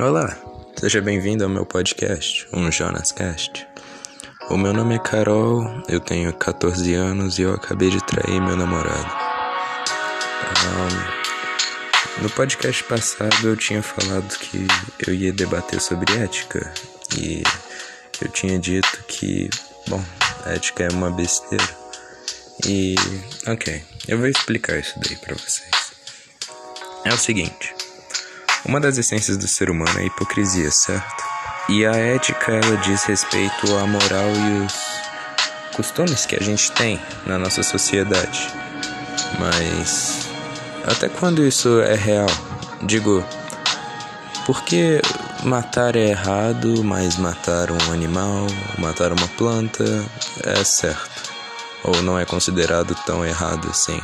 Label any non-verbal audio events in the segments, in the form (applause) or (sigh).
Olá, seja bem-vindo ao meu podcast, um Jonas Cast. O meu nome é Carol, eu tenho 14 anos e eu acabei de trair meu namorado. Um, no podcast passado eu tinha falado que eu ia debater sobre ética e eu tinha dito que, bom, ética é uma besteira. E, ok, eu vou explicar isso daí pra vocês. É o seguinte. Uma das essências do ser humano é a hipocrisia, certo? E a ética ela diz respeito à moral e os costumes que a gente tem na nossa sociedade. Mas até quando isso é real? Digo, porque matar é errado, mas matar um animal, matar uma planta é certo? Ou não é considerado tão errado assim?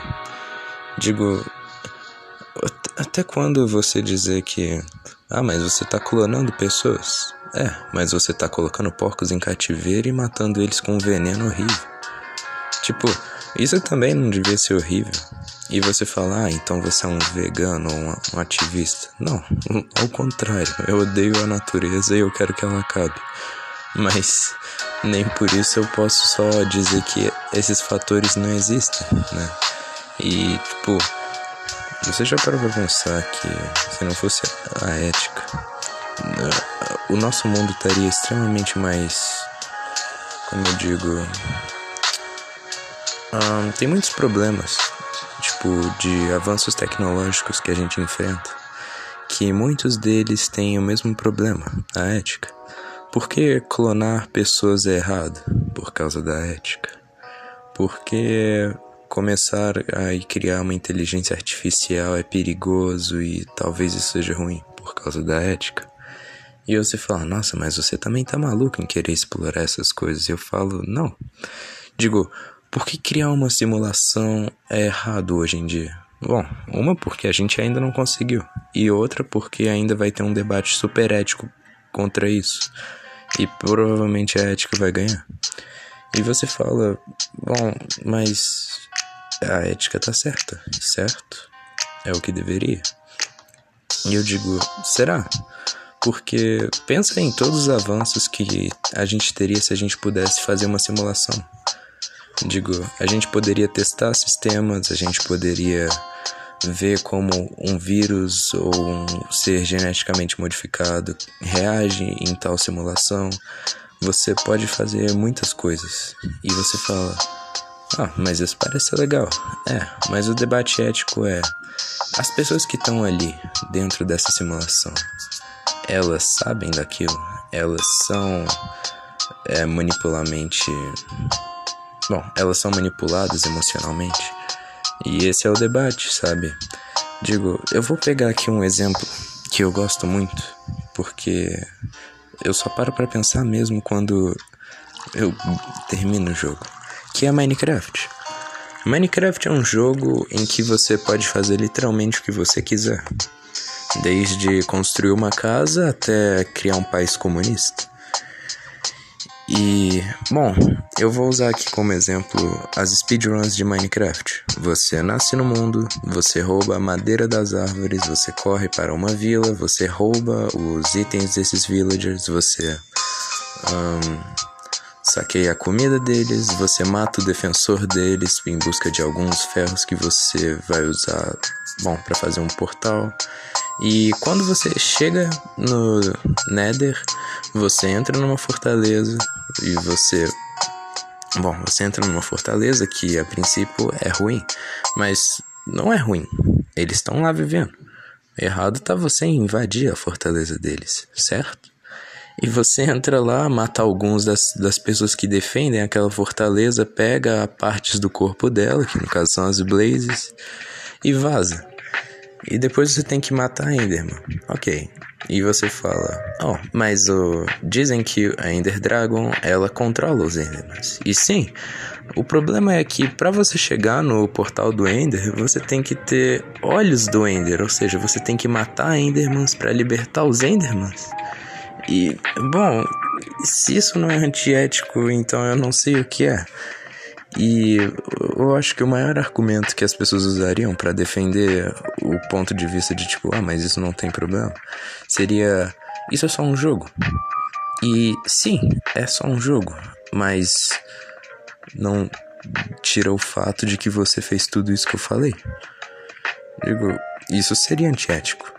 Digo, até quando você dizer que. Ah, mas você tá clonando pessoas? É, mas você tá colocando porcos em cativeiro e matando eles com um veneno horrível. Tipo, isso também não devia ser horrível. E você fala, ah, então você é um vegano ou um ativista. Não, (laughs) ao contrário, eu odeio a natureza e eu quero que ela acabe. Mas nem por isso eu posso só dizer que esses fatores não existem, né? E, tipo, você já parou pra pensar que se não fosse a ética, o nosso mundo estaria extremamente mais. Como eu digo. Tem muitos problemas, tipo, de avanços tecnológicos que a gente enfrenta, que muitos deles têm o mesmo problema, a ética. Por que clonar pessoas é errado? Por causa da ética. Porque começar a criar uma inteligência artificial é perigoso e talvez isso seja ruim por causa da ética. E você fala, nossa, mas você também tá maluco em querer explorar essas coisas. Eu falo, não. Digo, por que criar uma simulação é errado hoje em dia? Bom, uma porque a gente ainda não conseguiu, e outra porque ainda vai ter um debate super ético contra isso. E provavelmente a ética vai ganhar. E você fala, bom, mas a ética tá certa, certo? É o que deveria. E eu digo, será? Porque pensa em todos os avanços que a gente teria se a gente pudesse fazer uma simulação. Digo, a gente poderia testar sistemas, a gente poderia ver como um vírus ou um ser geneticamente modificado reage em tal simulação. Você pode fazer muitas coisas. E você fala, ah, mas isso parece legal. É, mas o debate ético é: as pessoas que estão ali, dentro dessa simulação, elas sabem daquilo? Elas são é, manipulamente. Bom, elas são manipuladas emocionalmente? E esse é o debate, sabe? Digo, eu vou pegar aqui um exemplo que eu gosto muito, porque eu só paro para pensar mesmo quando eu termino o jogo que é Minecraft. Minecraft é um jogo em que você pode fazer literalmente o que você quiser, desde construir uma casa até criar um país comunista. E, bom, eu vou usar aqui como exemplo as speedruns de Minecraft. Você nasce no mundo, você rouba a madeira das árvores, você corre para uma vila, você rouba os itens desses villagers, você um, saqueia a comida deles, você mata o defensor deles em busca de alguns ferros que você vai usar, bom, para fazer um portal. E quando você chega no Nether, você entra numa fortaleza e você Bom, você entra numa fortaleza que a princípio é ruim, mas não é ruim. Eles estão lá vivendo. Errado tá você invadir a fortaleza deles, certo? E você entra lá, mata alguns das, das pessoas que defendem aquela fortaleza, pega partes do corpo dela, que no caso são as Blazes, e vaza. E depois você tem que matar a Enderman. Ok. E você fala, oh, mas oh, dizem que a Ender Dragon ela controla os Endermans. E sim, o problema é que para você chegar no portal do Ender, você tem que ter olhos do Ender, ou seja, você tem que matar Endermans para libertar os Endermans. E, bom, se isso não é antiético, então eu não sei o que é. E eu acho que o maior argumento que as pessoas usariam para defender o ponto de vista de tipo, ah, mas isso não tem problema, seria isso é só um jogo. E sim, é só um jogo, mas não tira o fato de que você fez tudo isso que eu falei. Digo, isso seria antiético.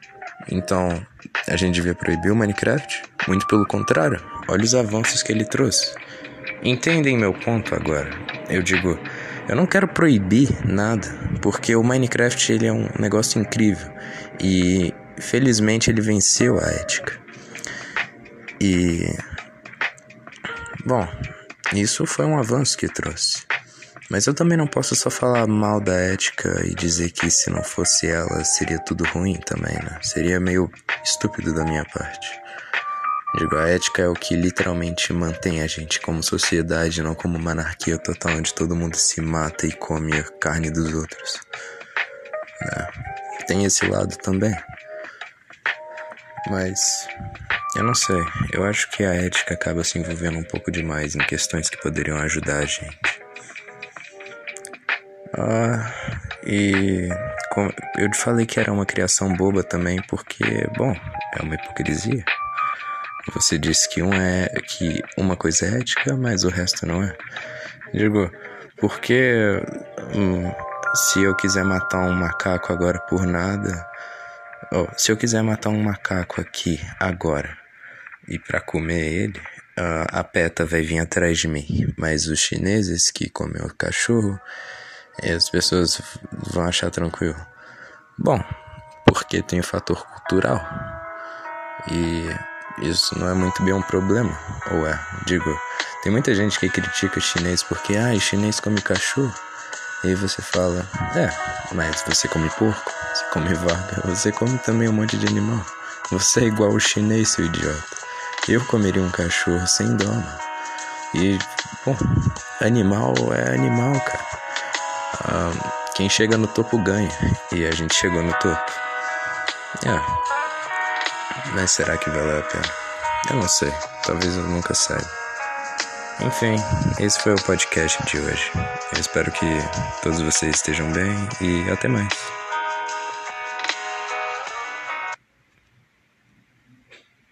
Então, a gente devia proibir o Minecraft? Muito pelo contrário, olha os avanços que ele trouxe. Entendem meu ponto agora? Eu digo, eu não quero proibir nada, porque o Minecraft ele é um negócio incrível e felizmente ele venceu a ética. E bom, isso foi um avanço que trouxe. Mas eu também não posso só falar mal da ética e dizer que se não fosse ela seria tudo ruim também, né? Seria meio estúpido da minha parte. Digo, a ética é o que literalmente mantém a gente como sociedade, não como uma anarquia total onde todo mundo se mata e come a carne dos outros. É, tem esse lado também. Mas eu não sei, eu acho que a ética acaba se envolvendo um pouco demais em questões que poderiam ajudar a gente. Ah, e eu te falei que era uma criação boba também, porque, bom, é uma hipocrisia. Você disse que um é que uma coisa é ética, mas o resto não é. Digo, porque hum, se eu quiser matar um macaco agora por nada, oh, se eu quiser matar um macaco aqui agora e para comer ele, a PETA vai vir atrás de mim. Mas os chineses que comem o cachorro, as pessoas vão achar tranquilo. Bom, porque tem o fator cultural. E isso não é muito bem um problema, ou é? Digo, tem muita gente que critica chinês porque, ah, chinês come cachorro. E aí você fala, é, mas você come porco, você come vaca, você come também um monte de animal. Você é igual o chinês, seu idiota. Eu comeria um cachorro sem dó, mano. E, bom, animal é animal, cara. Ah, quem chega no topo ganha. E a gente chegou no topo. É. Mas será que valeu a pena? Eu não sei. Talvez eu nunca saiba. Enfim, esse foi o podcast de hoje. Eu espero que todos vocês estejam bem e até mais.